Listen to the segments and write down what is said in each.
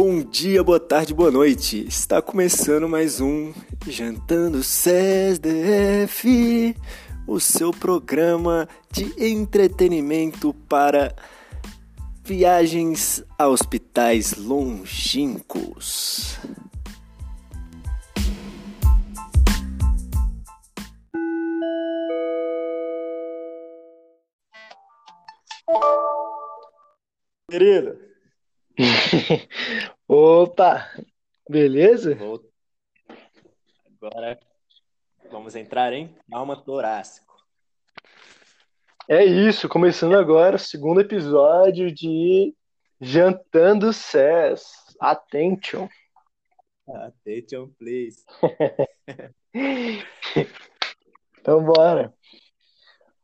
Bom dia, boa tarde, boa noite. Está começando mais um Jantando CESDF, o seu programa de entretenimento para viagens a hospitais longínquos. Querido, Opa, beleza? Vou- Agora vamos entrar em trauma torácico. É isso, começando agora o segundo episódio de Jantando SES. Attention. Attention, please. Então bora.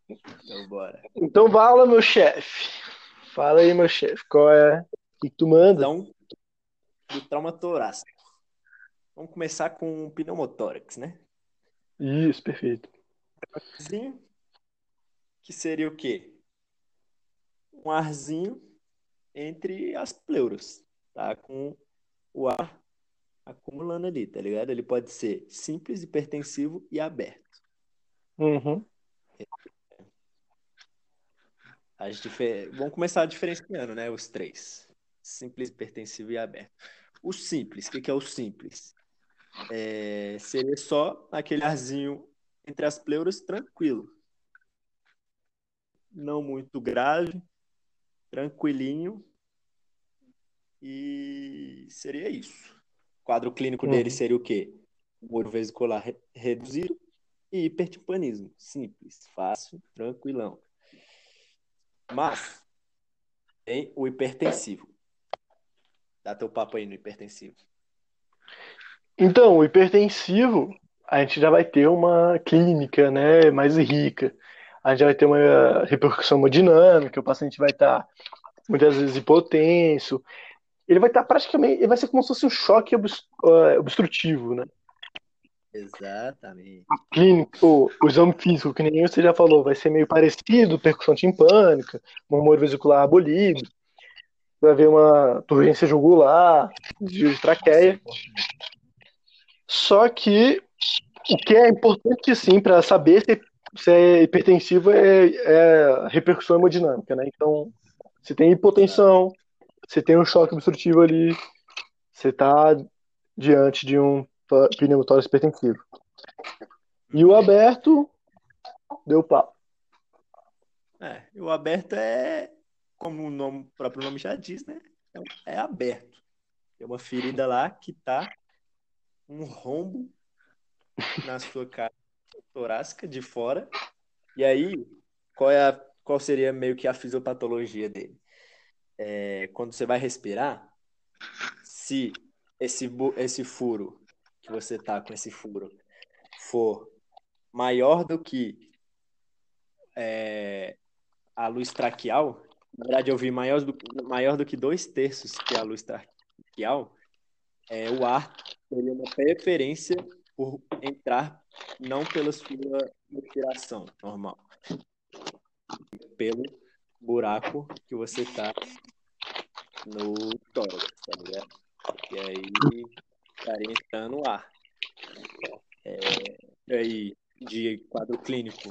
Então, bora. Então fala, meu chefe. Fala aí, meu chefe, qual é? O que que tu manda? Então, do trauma torácico. Vamos começar com o pneumotórax, né? Isso, perfeito. Arzinho, que seria o quê? Um arzinho entre as pleuras, tá? Com o ar acumulando ali, tá ligado? Ele pode ser simples, hipertensivo e aberto. Uhum. As difer... Vamos começar diferenciando, né? Os três: simples, hipertensivo e aberto. O simples, o que que é o simples? É, Seria só aquele arzinho entre as pleuras tranquilo. Não muito grave, tranquilinho. E seria isso. O quadro clínico dele Uhum. seria o quê? Humor vesicular re- reduzido e hipertimpanismo. Simples, fácil, tranquilão. Mas tem o hipertensivo. Dá teu papo aí no hipertensivo. Então, o hipertensivo, a gente já vai ter uma clínica, né, mais rica. A gente vai ter uma repercussão hemodinâmica, o paciente vai estar muitas vezes hipotenso. Ele vai estar praticamente, ele vai ser como se fosse um choque eh, obstrutivo, né? Exatamente. Clínico, o, o exame físico, que nem você já falou, vai ser meio parecido, percussão timpânica, murmúrio vesicular abolido, vai haver uma turgência jugular, desvio de traqueia. Só que o que é importante, sim, para saber se, se é hipertensivo é, é a repercussão hemodinâmica, né? Então, se tem hipotensão, se tem um choque obstrutivo ali, você está diante de um tó- pneumotórax hipertensivo. E o aberto, deu pau. É, o aberto é, como o nome- o próprio nome já diz, né? É, é aberto. Tem uma ferida lá que tá um rombo na sua cara torácica de fora. E aí, qual é a, qual seria meio que a fisiopatologia dele? É, quando você vai respirar, se esse, esse furo que você tá com esse furo for maior do que é, a luz traqueal, na verdade eu vi maior do, maior do que dois terços que a luz traqueal, é, o ar teria uma preferência por entrar não pela sua respiração normal, pelo buraco que você tá no tórax, tá ligado? E aí estaria entrando o ar. É, aí, de quadro clínico,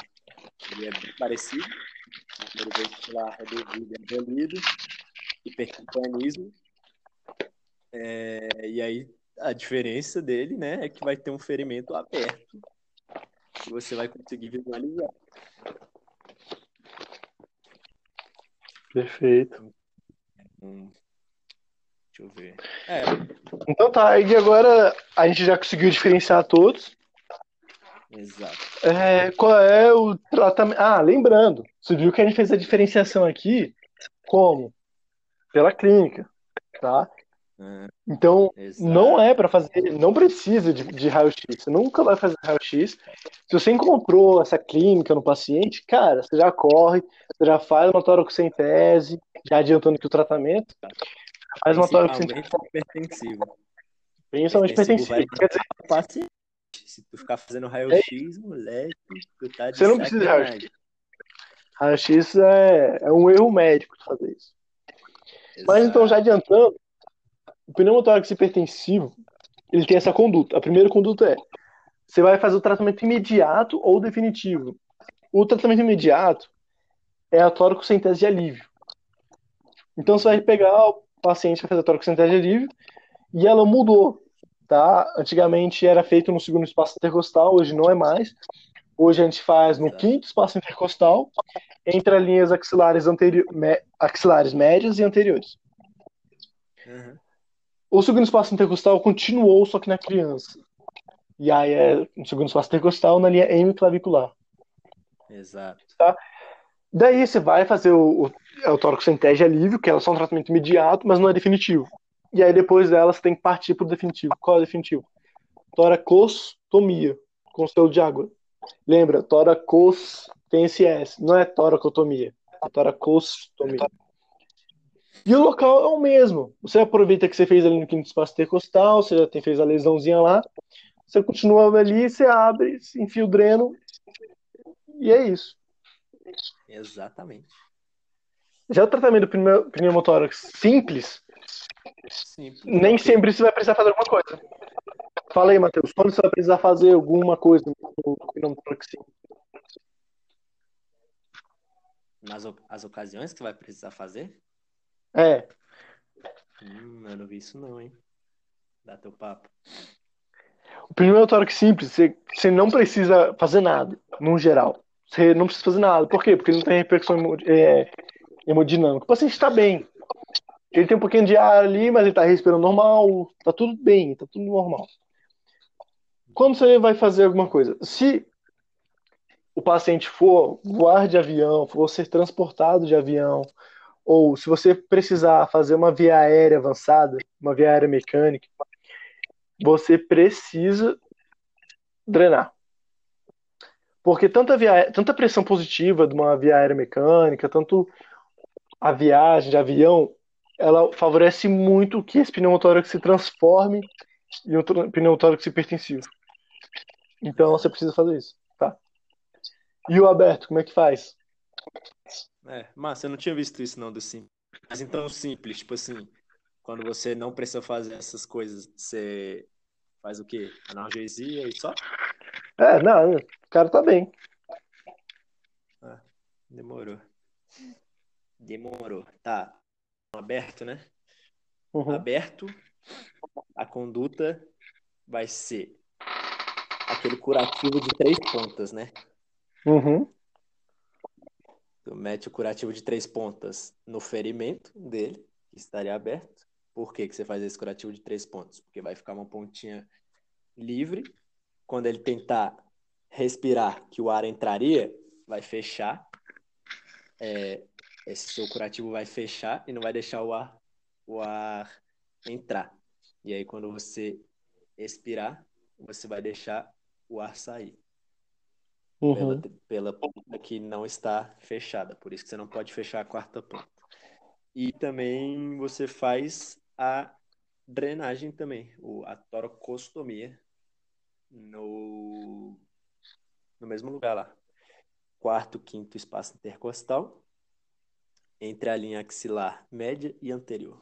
ele é bem parecido. Número vesicular reduzido e abolido. É, e aí, a diferença dele, né, é que vai ter um ferimento aberto que você vai conseguir visualizar. Perfeito. Hum, deixa eu ver. É, Então tá, e agora a gente já conseguiu diferenciar todos. Exato. É, qual é o tratamento? Ah, lembrando, você viu que a gente fez a diferenciação aqui como? Pela clínica, tá? É, Então, exato. não é para fazer, não precisa de, de raio-x. Você nunca vai fazer raio-x. Se você encontrou essa clínica no paciente, cara, você já corre, você já faz uma toracocentese, já adiantando que o tratamento, faz uma toracocentese, Principalmente hipertensivo. principalmente Hipertensivo. Quer dizer. Se tu ficar fazendo raio-x, moleque, tu tá de Você não precisa de sacanagem. raio-x é, é um erro médico fazer isso. Mas então, já adiantando, o pneumotórax hipertensivo, ele tem essa conduta. A primeira conduta é, você vai fazer o tratamento imediato ou definitivo. O tratamento imediato é a toracocentese de alívio. Então você vai pegar o paciente que vai fazer a toracocentese de alívio e ela mudou, tá? Antigamente era feito no segundo espaço intercostal, hoje não é mais. Hoje a gente faz no quinto espaço intercostal, entre as linhas axilares, anteri axilares médias e anteriores. Uhum. O segundo espaço intercostal continuou, só que na criança. E aí é no segundo espaço intercostal na linha hemiclavicular. Exato. Tá? Daí você vai fazer o, o, é o toracocentese alívio, que é só um tratamento imediato, mas não é definitivo. E aí depois dela você tem que partir para o definitivo. Qual é o definitivo? Toracostomia, com selo de água. Lembra, toracos tem esse S, não é toracotomia, é toracostomia. E o local é o mesmo. Você aproveita que você fez ali no quinto espaço intercostal, você já tem, fez a lesãozinha lá, você continua ali, você abre, enfia o dreno, e é isso. Exatamente. Já o tratamento do pneumotórax simples, nem sempre você vai precisar fazer alguma coisa. Fala aí, Matheus, quando você vai precisar fazer alguma coisa no? Nas as ocasiões que vai precisar fazer? É. Hum, eu não vi isso não, hein? Dá teu papo. O pneumotórax simples, você, você não precisa fazer nada, no geral. Você não precisa fazer nada. Por quê? Porque não tem repercussão é, hemodinâmica. O paciente está bem. Ele tem um pouquinho de ar ali, mas ele está respirando normal. Tá tudo bem, tá tudo normal. Quando você vai fazer alguma coisa, se o paciente for voar de avião, for ser transportado de avião, ou se você precisar fazer uma via aérea avançada, uma via aérea mecânica, você precisa drenar. Porque tanta, via, tanta pressão positiva de uma via aérea mecânica, tanto a viagem de avião, ela favorece muito que esse pneumotórax se transforme em um pneumotórax hipertensivo. Então você precisa fazer isso, tá? E o aberto, como é que faz? É, mas eu não tinha visto isso não do simples. Mas então simples, tipo assim, quando você não precisa fazer essas coisas, você faz o quê? Analgesia e só? É, não, o cara tá bem. Ah, demorou. Demorou. Tá. Aberto, né? Uhum. Aberto, a conduta vai ser aquele curativo de três pontas, né? Uhum. Tu mete o curativo de três pontas no ferimento dele, que estaria aberto. Por que, que você faz esse curativo de três pontos? Porque vai ficar uma pontinha livre quando ele tentar respirar, que o ar entraria, vai fechar. É, esse seu curativo vai fechar e não vai deixar o ar, o ar entrar. E aí, quando você expirar, você vai deixar o ar sair. Uhum. Pela, pela ponta que não está fechada. Por isso que você não pode fechar a quarta ponta. E também você faz a drenagem também, a toracostomia, no, no mesmo lugar lá. Quarto, quinto espaço intercostal, entre a linha axilar média e anterior.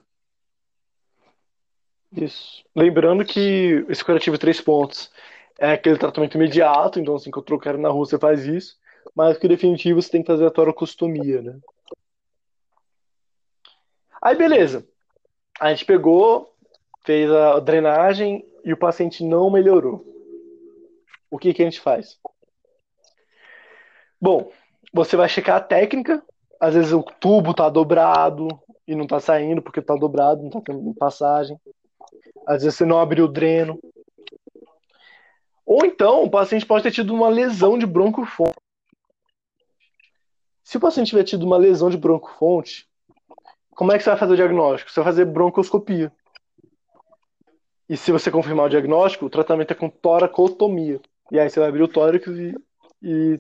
Isso. Lembrando que esse curativo três pontos é aquele tratamento imediato, então assim que eu trocar na rua você faz isso, mas que definitivo você tem que fazer a toracostomia, né? Aí beleza. A gente pegou, fez a drenagem e o paciente não melhorou o que, que a gente faz? Bom, você vai checar a técnica. Às vezes o tubo está dobrado e não está saindo porque está dobrado, não está tendo passagem. Às vezes você não abriu o dreno. Ou então o paciente pode ter tido uma lesão de broncofonte. Se o paciente tiver tido uma lesão de broncofonte, como é que você vai fazer o diagnóstico? Você vai fazer broncoscopia. E se você confirmar o diagnóstico, o tratamento é com toracotomia. E aí você vai abrir o tórax e, e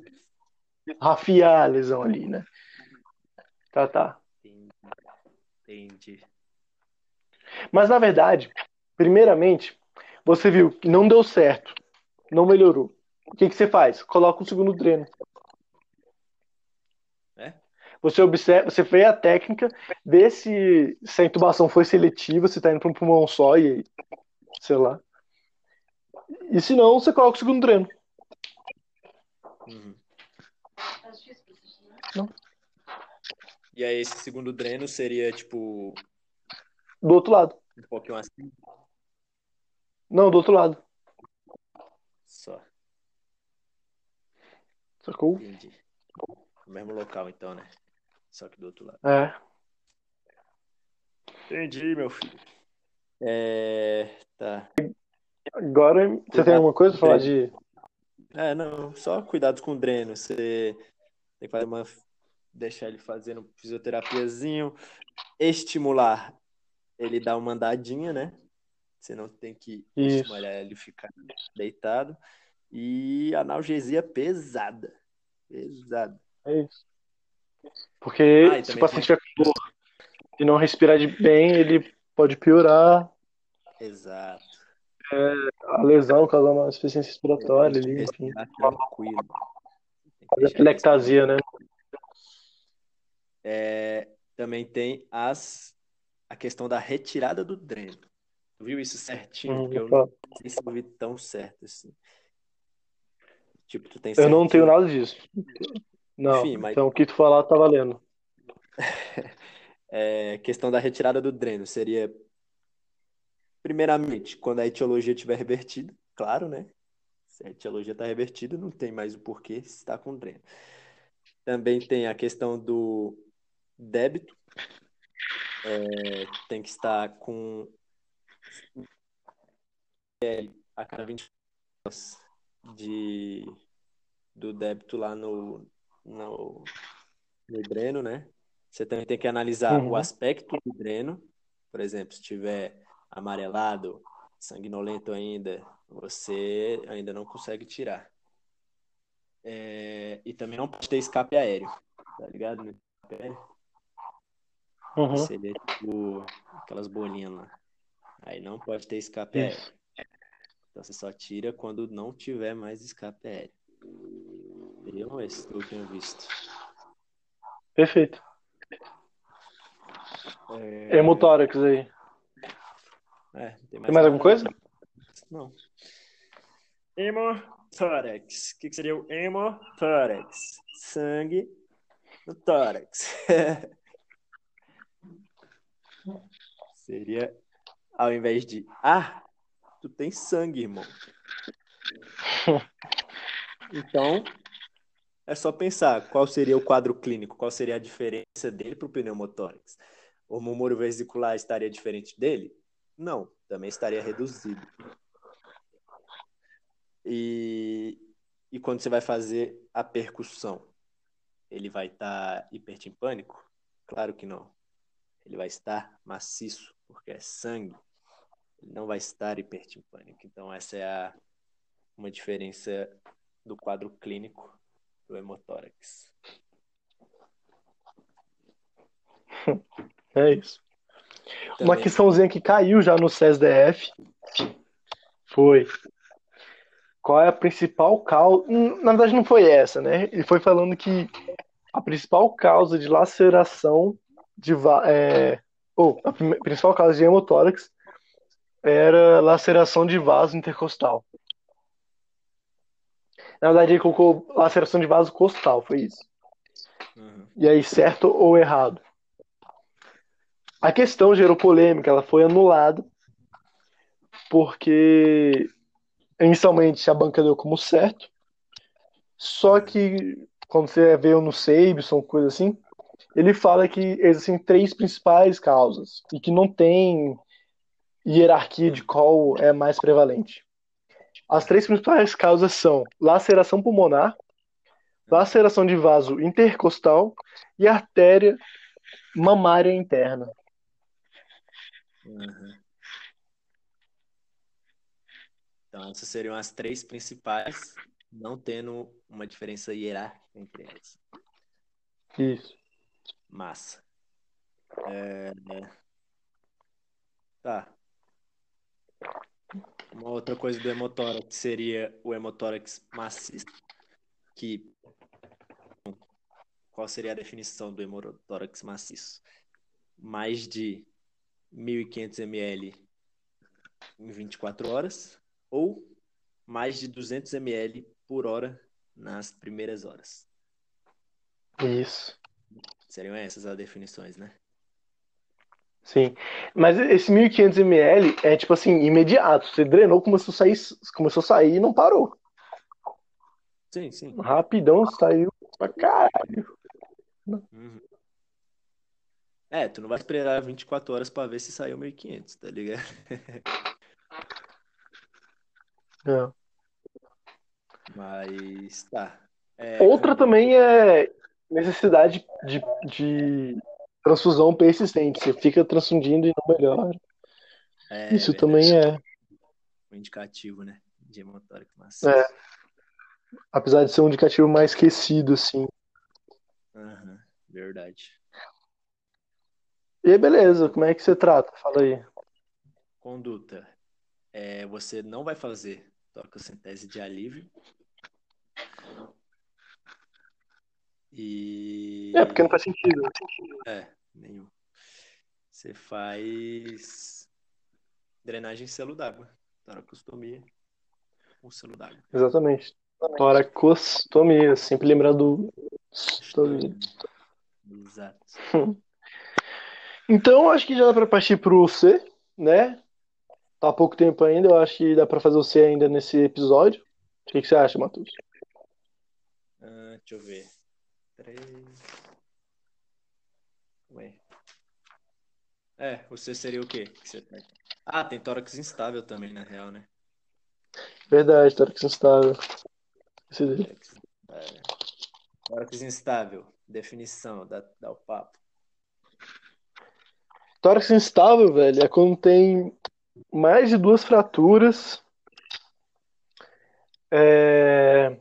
rafiar a lesão ali, né? Tá, tá. Entendi. Mas na verdade, primeiramente, você viu que não deu certo, não melhorou. O que, que você faz? Coloca um segundo dreno. É? Você observa, você vê a técnica, vê se, se a intubação foi seletiva, se tá indo para um pulmão só e sei lá. E se não, você coloca o segundo dreno. Uhum. Não. E aí esse segundo dreno seria tipo Do outro lado. um pouquinho assim, Não, do outro lado. só. Sacou? Entendi. No mesmo local então, né? Só que do outro lado. É. Entendi, meu filho. É, tá. Agora, você tem alguma coisa pra falar de. É, não, só cuidados com o dreno. Você tem que fazer uma. Deixar ele fazendo fisioterapiazinho. Estimular. Ele dá uma andadinha, né? Você não tem que Isso. estimular ele ficar deitado. E analgesia pesada. Pesada. É isso. Porque Ah, se o paciente tiver com dor e não respirar de bem, ele pode piorar Exato. a lesão, causar uma insuficiência respiratória ali, enfim. tranquilo. Fazer atelectasia, né? É, também tem as, a questão da retirada do dreno. Tu viu isso certinho? Hum, Porque eu eu não sei se eu vi tão certo assim. Tipo, tu tem Eu não tenho nada disso. Não, Enfim, mas- então o que tu falar tá valendo. É, questão da retirada do dreno seria, primeiramente, quando a etiologia estiver revertida, claro, né? Se a etiologia está revertida, não tem mais o porquê se está com dreno. Também tem a questão do débito, É, tem que estar com a cada 20 horas de, do débito lá no, no, no dreno, né? Você também tem que analisar Uhum. o aspecto do dreno. Por exemplo, se tiver amarelado, sanguinolento ainda, você ainda não consegue tirar. É, e também não pode ter escape aéreo, tá ligado? Aéreo Uhum. seria tipo aquelas bolinhas lá. Aí não pode ter escape aéreo. Isso. Então você só tira quando não tiver mais escape aéreo. Seriam esses que eu tinha visto. Perfeito. É, Hemotórax aí. é, tem mais Tem mais alguma coisa? Não. Hemotórax. O que, que seria o hemotórax? Sangue no tórax. seria ao invés de ah, tu tem sangue, irmão. Então, é só pensar qual seria o quadro clínico, qual seria a diferença dele para o pneumotórax. O murmúrio vesicular estaria diferente dele? Não, também estaria reduzido. E, e quando você vai fazer a percussão, ele vai estar hipertimpânico? Claro que não. Ele vai estar maciço, porque é sangue. Ele não vai estar hipertimpânico. Então, essa é a, uma diferença do quadro clínico do hemotórax. É isso. Uma Também- questãozinha que caiu já no CESDF foi qual é a principal causa. Hum, Na verdade, não foi essa, né? Ele foi falando que a principal causa de laceração de é, ou a prim- principal causa de hemotórax era laceração de vaso intercostal. Na verdade, ele colocou laceração de vaso costal, foi isso. Uhum. E aí, certo ou errado? A questão gerou polêmica, ela foi anulada, porque inicialmente a banca deu como certo, só que quando você vê no Seibson, coisa assim, ele fala que existem três principais causas e que não tem hierarquia de qual é mais prevalente. As três principais causas são laceração pulmonar, laceração de vaso intercostal e artéria mamária interna. Uhum. Então, essas seriam as três principais, não tendo uma diferença hierárquica entre elas. Isso. Massa. É, Tá. Uma outra coisa do hemotórax seria o hemotórax maciço, que qual seria a definição do hemotórax maciço? Mais de 1.500 ml em 24 horas ou mais de 200 ml por hora nas primeiras horas. Isso. Seriam essas as definições, né? Sim. Mas esse 1500 ml é tipo assim, imediato. Você drenou, começou a sair, começou a sair e não parou. Sim, sim. Rapidão saiu pra caralho. Uhum. É, tu não vai esperar 24 horas pra ver se saiu 1500, tá ligado? É. Mas tá. É, Outra também é necessidade de, de transfusão persistente. Você fica transfundindo e não melhora. é Isso verdade, também é. um indicativo, né? De hemotórax maciço. É. Apesar de ser um indicativo mais esquecido, assim. Aham, verdade. E aí, beleza, como é que você trata? Fala aí. Conduta. É, você não vai fazer toracocentese de alívio. E. É, porque não faz sentido. É, nenhum. Você faz drenagem em selo d'água. Toracostomia com selo d'água. Exatamente. Toracostomia, sempre lembrando do. Exato. Então, acho que já dá pra partir pro C, né? Tá há pouco tempo ainda, eu acho que dá pra fazer o C ainda nesse episódio. O que, que você acha, Matheus? Ah, deixa eu ver. Três. Ué. É, você seria o quê? que você tem? Ah, tem tórax instável também, na real, né? Verdade, tórax instável. Esse dele. Tórax instável. Tórax instável. Definição, dá, dá o papo. Tórax instável, velho, é quando tem mais de duas fraturas é,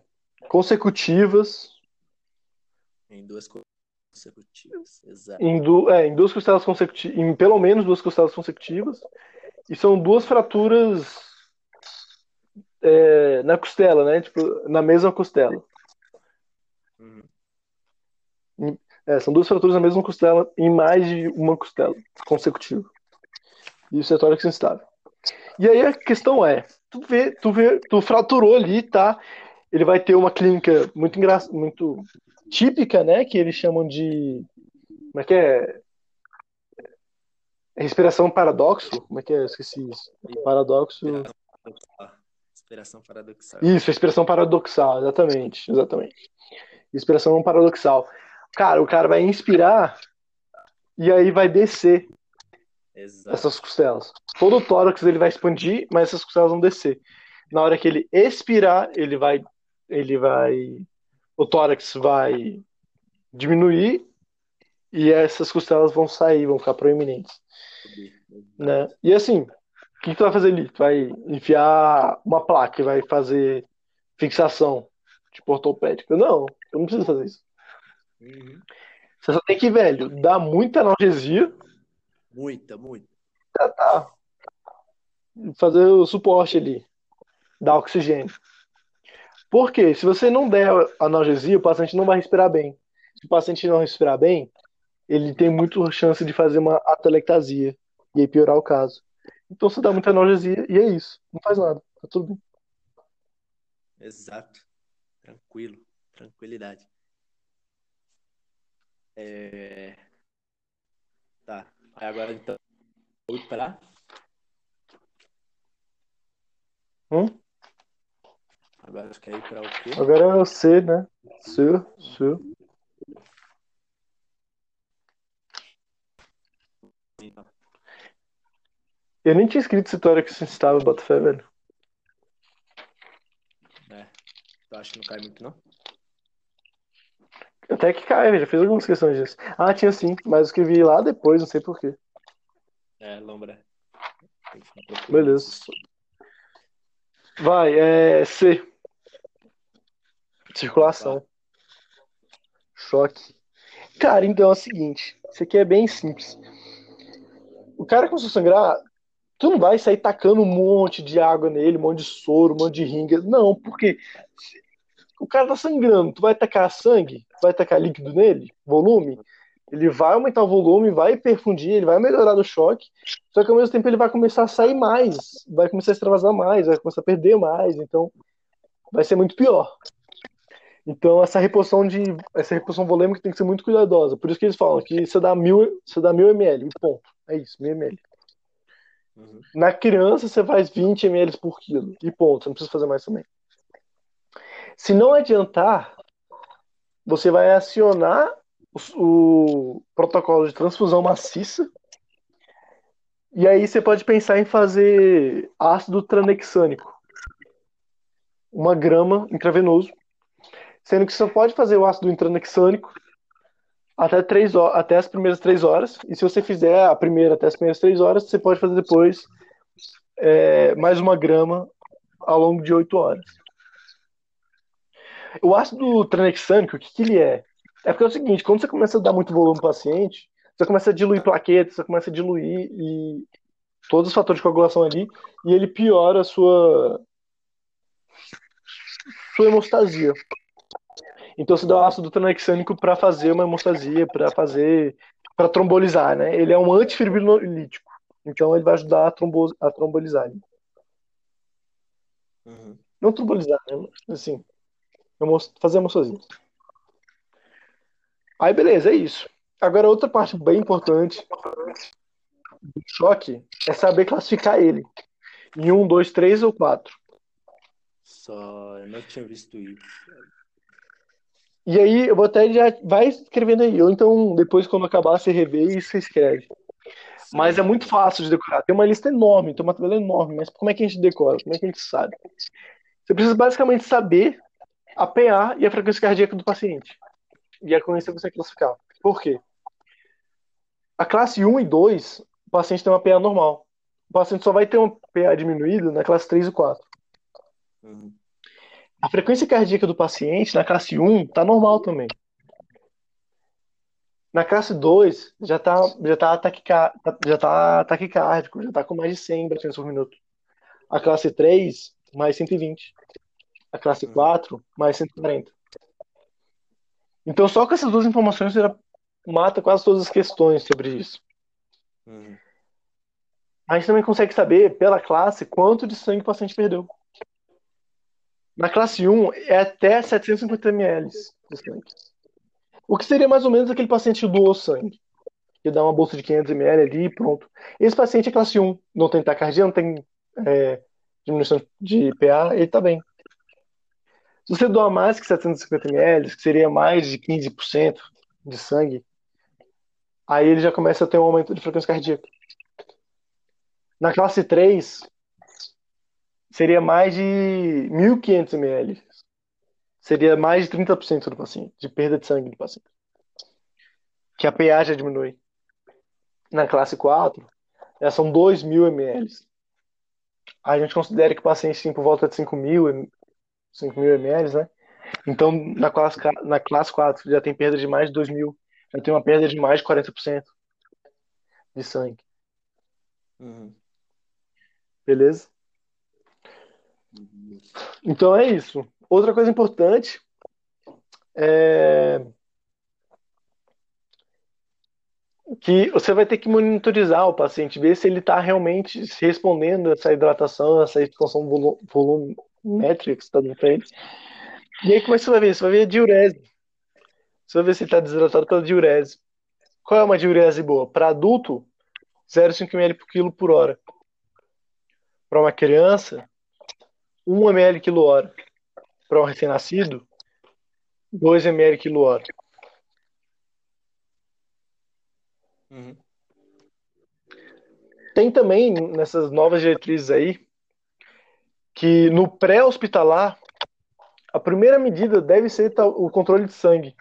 consecutivas Em duas co- consecutivas. Exato. em, du, é, em duas costelas consecutivas, em pelo menos duas costelas consecutivas, e são duas fraturas é, na costela, né? Tipo, na mesma costela. Uhum. É, são duas fraturas na mesma costela em mais de uma costela consecutiva. Isso é tórax instável. E aí a questão é, tu vê, tu vê, tu fraturou ali, tá? Ele vai ter uma clínica muito engra... muito típica, né? Que eles chamam de como é que é? Respiração paradoxo? Como é que é? Eu esqueci isso. Paradoxo. Paradoxal. Inspiração paradoxal. Isso, respiração paradoxal, exatamente, exatamente. Respiração paradoxal. Cara, o cara vai inspirar e aí vai descer Exato. essas costelas. Todo o tórax ele vai expandir, mas essas costelas vão descer. Na hora que ele expirar, ele vai, ele vai, o tórax vai diminuir e essas costelas vão sair, vão ficar proeminentes, né? E assim, o que, que tu vai fazer ali? Tu vai enfiar uma placa e vai fazer fixação tipo ortopédica? Não, eu não preciso fazer isso. Uhum. Você só tem que, velho, dar muita analgesia Muita, muita. tratar, fazer o suporte ali, dar oxigênio. Porque se você não der analgesia, o paciente não vai respirar bem. Se o paciente não respirar bem, ele tem muito chance de fazer uma atelectasia e aí piorar o caso. Então você dá muita analgesia e é isso. Não faz nada. Tá tudo bem. Exato. Tranquilo. Tranquilidade. É... Tá. Aí agora então. Vou pra. Hum? Agora você quer ir pra o quê? Agora é o C, né? C, C. Eu nem tinha escrito esse tórax instável, bota fé, velho. É. Tu acha que não cai muito, não? Até que cai, já fiz algumas questões disso. Ah, tinha sim, mas eu escrevi lá depois, não sei porquê. É, lombra. Que Beleza. Vai, é C. Circulação. Choque. Cara, então é o seguinte. Isso aqui é bem simples. O cara começou a sangrar, tu não vai sair tacando um monte de água nele, um monte de soro, um monte de ringa. Não, porque o cara tá sangrando, tu vai tacar sangue, tu vai tacar líquido nele, volume, ele vai aumentar o volume, vai perfundir, ele vai melhorar o choque, só que ao mesmo tempo ele vai começar a sair mais, vai começar a extravasar mais, vai começar a perder mais, então vai ser muito pior. Então essa reposição de essa reposição volêmica tem que ser muito cuidadosa. Por isso que eles falam que você dá mil, você dá mil ml, ponto. É isso, mil ml. Uhum. Na criança você faz 20 ml por quilo e ponto. Você não precisa fazer mais também. Se não adiantar, você vai acionar o, o protocolo de transfusão maciça. E aí você pode pensar em fazer ácido tranexânico. Uma grama intravenoso. Sendo que você pode fazer o ácido intranexânico até, três até as primeiras três horas. E se você fizer a primeira até as primeiras três horas, você pode fazer depois é, mais uma grama ao longo de oito horas. O ácido tranexâmico, o que, que ele é? É porque é o seguinte, quando você começa a dar muito volume para paciente, você começa a diluir plaquetas, você começa a diluir e todos os fatores de coagulação ali, e ele piora a sua sua hemostasia. Então você dá o ácido tranexâmico para fazer uma hemostasia, para fazer para trombolizar, né? Ele é um antifibrinolítico. Então ele vai ajudar a, trombo, a trombolizar. Uhum. Não trombolizar, né? Assim, fazer hemostasia. Aí beleza, é isso. Agora outra parte bem importante do choque é saber classificar ele em um, dois, três ou quatro. Só, eu não tinha visto isso. E aí, eu vou até já. Vai escrevendo aí. Ou então, depois, quando acabar, você revê e você escreve. Sim. Mas é muito fácil de decorar. Tem uma lista enorme, tem uma tabela enorme. Mas como é que a gente decora? Como é que a gente sabe? Você precisa basicamente saber a PA e a frequência cardíaca do paciente. E isso que você classificar. Por quê? A classe 1 e 2, o paciente tem uma PA normal. O paciente só vai ter uma PA diminuída na classe 3 e 4. Uhum. A frequência cardíaca do paciente na classe 1 está normal também. Na classe 2 já está já tá taquicar, já tá taquicárdico, já está com mais de 100 batimentos por minuto. A classe 3, mais 120. A classe 4, uhum. mais 140. Então, só com essas duas informações você já mata quase todas as questões sobre isso. Uhum. A gente também consegue saber, pela classe, quanto de sangue o paciente perdeu. Na classe 1 é até 750 ml de sangue. O que seria mais ou menos aquele paciente que doou sangue. Que dá uma bolsa de 500 ml ali e pronto. Esse paciente é classe 1, não tem taquicardia, não tem é, diminuição de PA, ele está bem. Se você doar mais que 750 ml, que seria mais de 15% de sangue, aí ele já começa a ter um aumento de frequência cardíaca. Na classe 3, seria mais de 1.500 ml. Seria mais de 30% do paciente, de perda de sangue do paciente. Que a PA já diminui. Na classe 4, já são 2.000 ml. A gente considera que o paciente tem por volta de 5.000 5.000 ml, né? Então, na classe, na classe 4, já tem perda de mais de 2.000. Já tem uma perda de mais de 40% de sangue. Uhum. Beleza? Então é isso. Outra coisa importante é que você vai ter que monitorizar o paciente, ver se ele está realmente respondendo a essa hidratação, essa expansão volumétrica que está dando para ele. E aí como é que você vai ver? Você vai ver a diurese. Você vai ver se ele está desidratado pela diurese. Qual é uma diurese boa? Para adulto, 0,5 ml por quilo por hora. Para uma criança, 1 ml quilo hora. Para um recém-nascido, 2 ml quilo hora. Uhum. Tem também nessas novas diretrizes aí que no pré-hospitalar a primeira medida deve ser o controle de sangue.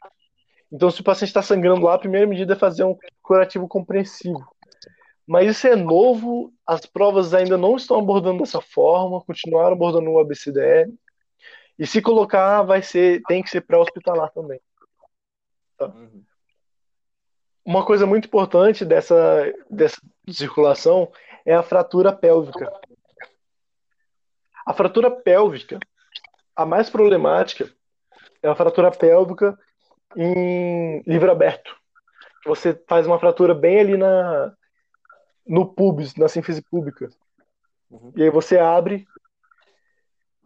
Então, se o paciente está sangrando lá, a primeira medida é fazer um curativo compreensivo. Mas isso é novo, as provas ainda não estão abordando dessa forma, continuaram abordando o ABCDE. E se colocar, vai ser, tem que ser pré-hospitalar também. Tá? Uhum. Uma coisa muito importante dessa, dessa circulação é a fratura pélvica. A fratura pélvica, a mais problemática, é a fratura pélvica em livro aberto. Você faz uma fratura bem ali na no pubis, na sínfise pública. Uhum. E aí você abre.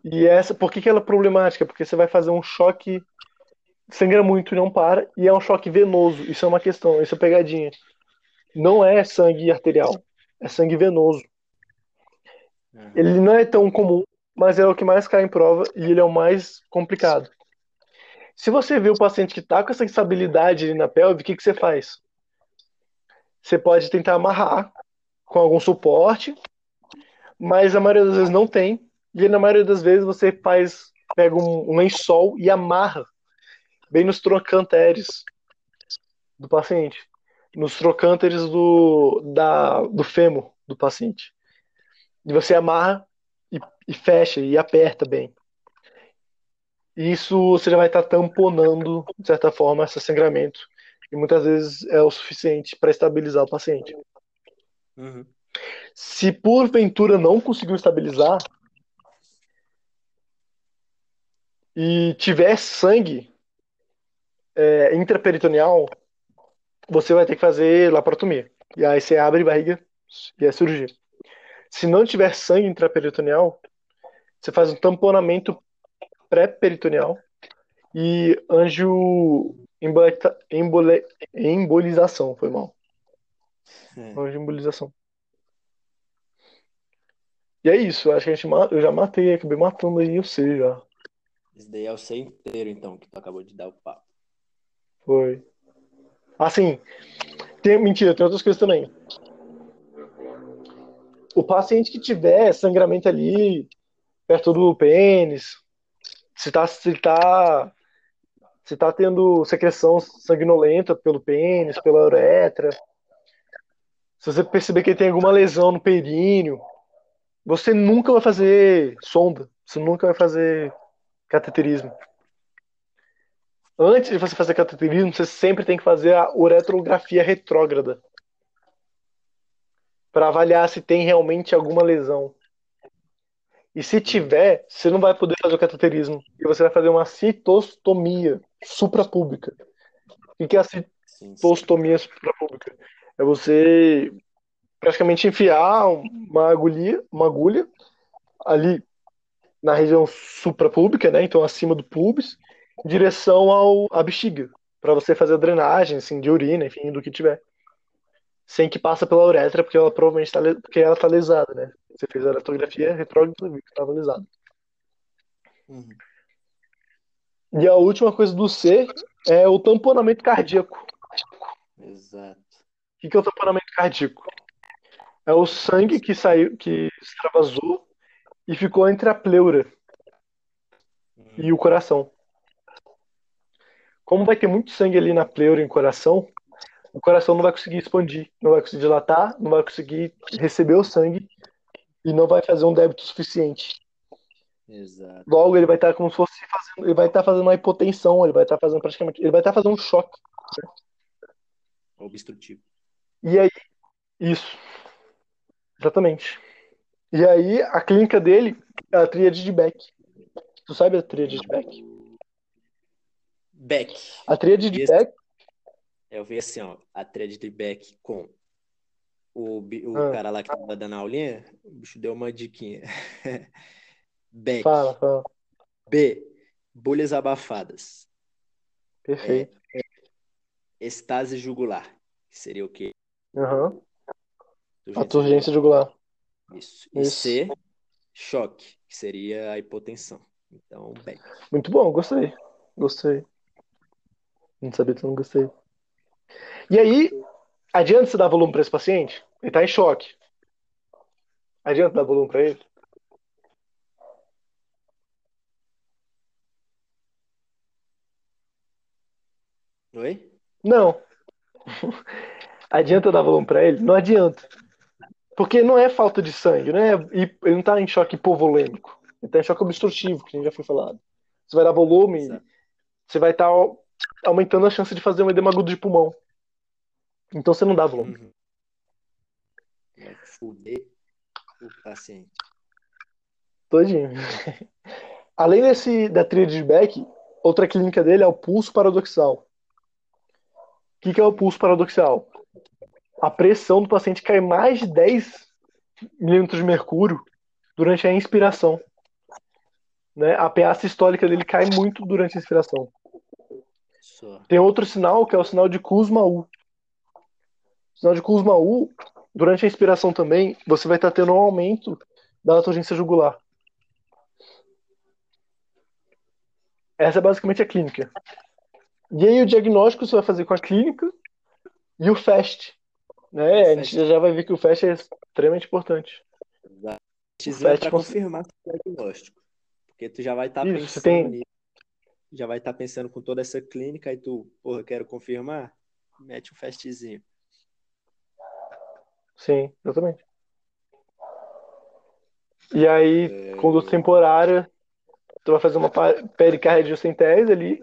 E essa, por que, que ela é problemática? Porque você vai fazer um choque, sangra muito e não para, e é um choque venoso. Isso é uma questão, isso é pegadinha. Não é sangue arterial, é sangue venoso. Uhum. Ele não é tão comum, mas é o que mais cai em prova e ele é o mais complicado. Se você vê o paciente que está com essa instabilidade na pelve, o que, que você faz? Você pode tentar amarrar com algum suporte, mas a maioria das vezes não tem. E na maioria das vezes você faz, pega um, um lençol e amarra bem nos trocânteres do paciente, nos trocânteres do, da, do fêmur do paciente. E você amarra e, e fecha e aperta bem. Isso você já vai estar tamponando, de certa forma, esse sangramento. E muitas vezes é o suficiente para estabilizar o paciente. Uhum. Se porventura não conseguiu estabilizar e tiver sangue é, intraperitoneal, você vai ter que fazer laparotomia. E aí você abre barriga e é cirurgia. Se não tiver sangue intraperitoneal, você faz um tamponamento pré-peritoneal e anjo embole, embolização, foi mal. É. Anjo embolização. E é isso, acho que a gente, eu já matei, acabei matando aí você já. Esse daí é o C inteiro, então, que tu acabou de dar o papo. Foi. Assim, tem, mentira, tem outras coisas também. O paciente que tiver sangramento ali, perto do pênis, se tá, se tá, se tá tendo secreção sanguinolenta pelo pênis, pela uretra, se você perceber que tem alguma lesão no períneo, você nunca vai fazer sonda, você nunca vai fazer cateterismo. Antes de você fazer cateterismo, você sempre tem que fazer a uretrografia retrógrada para avaliar se tem realmente alguma lesão. E se tiver, você não vai poder fazer o cateterismo e você vai fazer uma citostomia suprapública. O que é a citostomia suprapública? É você praticamente enfiar uma agulha, uma agulha ali na região suprapública, né? Então acima do pubis, em direção ao à bexiga, para você fazer a drenagem, assim, de urina, enfim, do que tiver. Sem que passa pela uretra, porque ela provavelmente tá, le- porque ela tá lesada, né? Você fez a uretrografia retrógrada, viu que estava lesada. Uhum. E a última coisa do C é o tamponamento cardíaco. Exato. O que que é o tamponamento cardíaco? É o sangue que saiu, que extravasou e ficou entre a pleura e o coração. Como vai ter muito sangue ali na pleura e no coração, o coração não vai conseguir expandir, não vai conseguir dilatar, não vai conseguir receber o sangue e não vai fazer um débito suficiente. Exato. Logo, ele vai estar como se fosse fazendo, ele vai estar fazendo uma hipotensão, ele vai estar fazendo praticamente, ele vai estar fazendo um choque. Obstrutivo. E aí, isso. Exatamente. E aí, a clínica dele é a tríade de Beck. Tu sabe a tríade de Beck? Beck. A tríade de Beck, Eu vi assim, ó, a thread de Beck com o, o Ah. cara lá que tava dando a aulinha, o bicho deu uma diquinha. Beck. fala, fala. B. Bolhas abafadas. Perfeito. Estase jugular. Que seria o quê? Aham. A Turgência jugular. Isso. E Isso. C. Choque. Que seria a hipotensão. Então, Beck. Muito bom, gostei. Gostei. Não sabia que eu não gostei. E aí, adianta você dar volume para esse paciente? Ele tá em choque. Adianta dar volume para ele? Oi? Não. Adianta dar volume para ele? Não adianta. Porque não é falta de sangue, né? Ele não tá em choque hipovolêmico. Ele tá em choque obstrutivo, que a gente já foi falado. Você vai dar volume, Exato. você vai estar aumentando a chance de fazer um edema agudo de pulmão. Então você não dá volume. Uhum. Vai fuder o paciente. Todinho. Além desse, da tríade de Beck, outra clínica dele é o pulso paradoxal. O que, que é o pulso paradoxal? A pressão do paciente cai mais de 10 milímetros de mercúrio durante a inspiração. Né? A PA sistólica dele cai muito durante a inspiração. Só. Tem outro sinal que é o sinal de Kussmaul. O sinal de Kussmaul, durante a inspiração também, você vai estar tendo um aumento da turgência jugular. Essa é basicamente a clínica. E aí o diagnóstico você vai fazer com a clínica e o FAST. Né? A gente já vai ver que o FAST é extremamente importante. Precisando FAST para cons- confirmar o diagnóstico. Porque tu já vai estar Isso, pensando tem- nisso. Já vai estar pensando com toda essa clínica e tu, porra, quero confirmar, mete um festzinho. Sim, exatamente. E aí, conduta temporária, tu vai fazer uma pericardiocentese ali,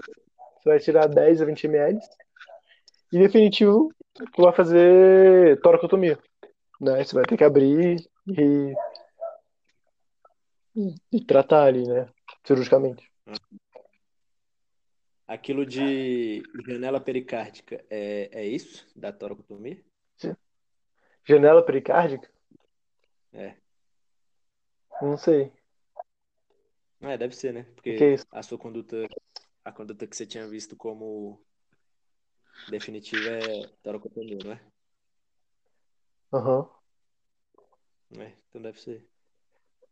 você vai tirar 10 a 20 ml. E definitivo, tu vai fazer toracotomia, né? Você vai ter que abrir e, e tratar ali, né? Cirurgicamente. Aquilo de janela pericárdica, é, é isso? Da toracotomia? Janela pericárdica? É. Não sei. É, deve ser, né? Porque é a sua conduta, a conduta que você tinha visto como definitiva é toracotomia, não é? Aham. É, então deve ser.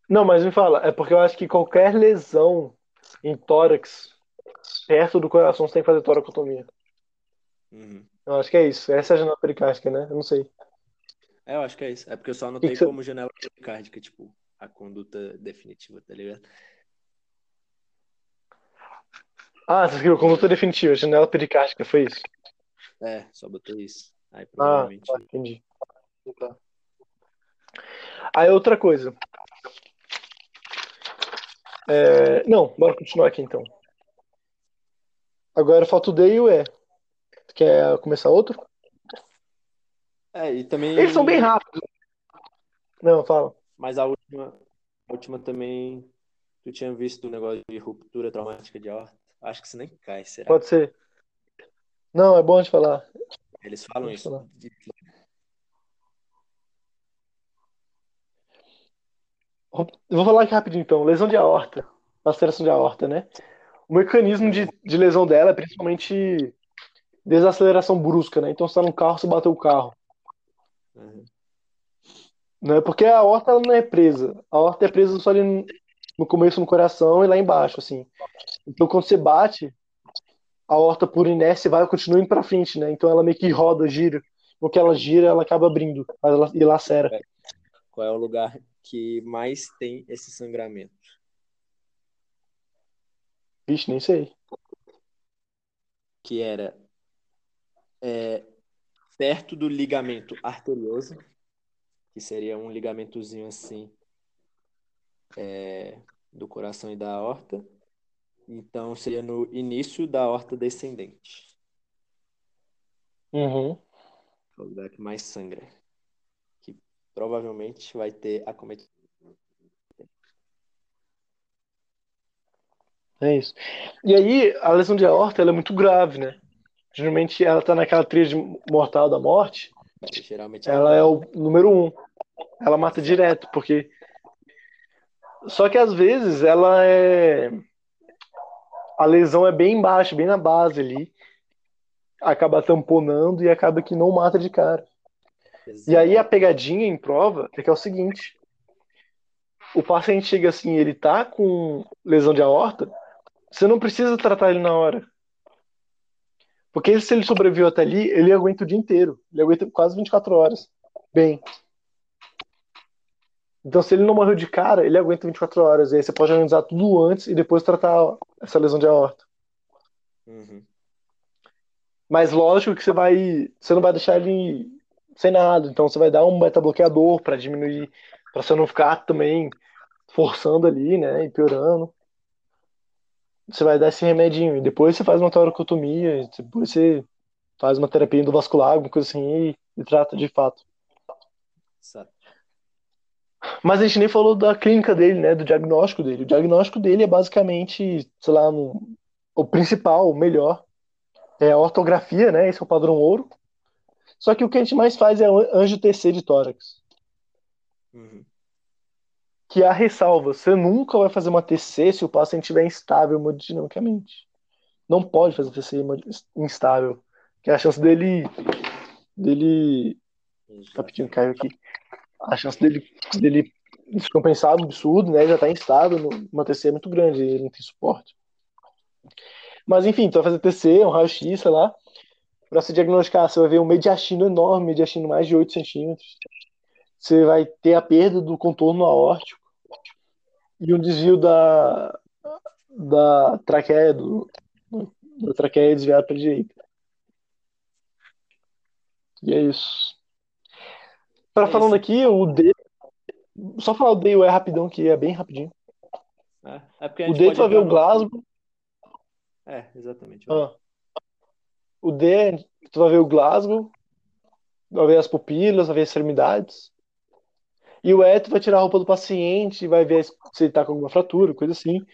Não, mas me fala, é porque eu acho que qualquer lesão em tórax perto do coração você tem que fazer toracotomia. Uhum. Eu acho que é isso. Essa é a janela pericárdica, né? Eu não sei. É, eu acho que é isso. É porque eu só anotei que você- como janela pericárdica, tipo, a conduta definitiva, tá ligado? Ah, você escreveu conduta definitiva, janela pericárdica, foi isso? É, só botei isso. Aí Ah, provavelmente. tá, entendi. Tá. Aí outra coisa. É, Não, bora continuar aqui então. Agora falta o D e o E. Quer começar outro? É, e também. Eles são bem rápidos. Não, fala. Mas a última, a última também. Tu tinha visto o negócio de ruptura traumática de aorta? Acho que isso nem cai, será? Pode ser. Não, é bom de falar. Eles falam isso. falar. vou falar aqui rapidinho então. Lesão de aorta. Laceração de aorta, né? O mecanismo de, de lesão dela é principalmente desaceleração brusca, né? Então você tá num carro, você bateu o carro. Uhum. Né? Porque a aorta ela não é presa. A aorta é presa só ali no- no começo no coração e lá embaixo, assim. Então quando você bate, a aorta por inércia vai continua indo pra frente, né? Então ela meio que roda, gira. No que ela gira, ela acaba abrindo mas ela, e lacera. Qual é o lugar que mais tem esse sangramento? Vixe, nem sei. Que era é, perto do ligamento arterioso, que seria um ligamentozinho assim é, do coração e da aorta. Então seria no início da aorta descendente, Uhum. é o lugar que mais sangra, que provavelmente vai ter acometimento. É isso. E aí, a lesão de aorta ela é muito grave, né? Geralmente ela tá naquela tríade mortal da morte. Geralmente Ela é o número um. Ela mata direto, porque. Só que às vezes ela é. A lesão é bem embaixo, bem na base ali. Acaba tamponando e acaba que não mata de cara. E aí a pegadinha em prova é que é o seguinte: o paciente chega assim, ele tá com lesão de aorta, você não precisa tratar ele na hora. Porque se ele sobreviveu até ali, ele aguenta o dia inteiro. Ele aguenta quase 24 horas. Bem. Então, se ele não morreu de cara, ele aguenta 24 horas. E aí você pode analisar tudo antes e depois tratar essa lesão de aorta. Uhum. Mas lógico que você vai. Você não vai deixar ele sem nada. Então você vai dar um beta-bloqueador para diminuir. para você não ficar também forçando ali, né? E piorando. Você vai dar esse remedinho. E depois você faz uma toracotomia. Depois você faz uma terapia endovascular, alguma coisa assim, e, e trata de fato. Exato. Mas a gente nem falou da clínica dele, né? Do diagnóstico dele. O diagnóstico dele é basicamente, sei lá, um o principal, o melhor, é a ortografia, né? Esse é o padrão ouro. Só que o que a gente mais faz é anjo TC de tórax. Uhum. Que é a ressalva. Você nunca vai fazer uma TC se o paciente estiver instável hemodinamicamente. Não pode fazer TC instável. Que é a chance dele. dele. Rapidinho, caiu aqui. A chance dele, dele descompensar um absurdo, né? Já tá instável, uma TC é muito grande, ele não tem suporte. Mas enfim, tu vai fazer TC, um raio-x, sei lá. Pra se diagnosticar, você vai ver um mediastino enorme, mediastino mais de 8 centímetros. Você vai ter a perda do contorno aórtico e um desvio da, da traqueia, do, da traqueia desviada para direita. E é isso. Para é falando aqui, o D. Só falar o D e o E rapidão, que é bem rapidinho. É, é o D tu vai ver o Glasgow. É, exatamente. Ah. O D, tu vai ver o Glasgow, vai ver as pupilas, vai ver as extremidades. E o E, tu vai tirar a roupa do paciente, vai ver se ele tá com alguma fratura, coisa assim.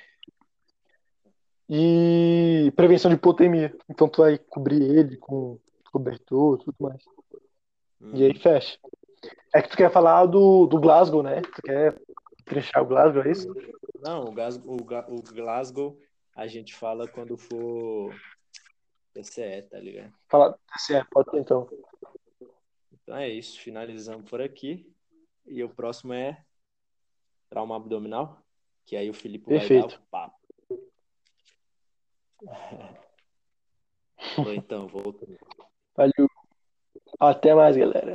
E prevenção de hipotemia. Então tu vai cobrir ele com cobertor, tudo mais. Hum. E aí hum. fecha. É que tu quer falar do, do Glasgow, né? Tu quer trinchar o Glasgow, é isso? Não, o, Glasgow, o Glasgow a gente fala quando for TCE, tá ligado? Fala TCE, pode ser então. Então é isso, finalizamos por aqui. E o próximo é trauma abdominal, que aí o Felipe Perfeito. vai dar o papo. então, voltando. Valeu. Até mais, galera.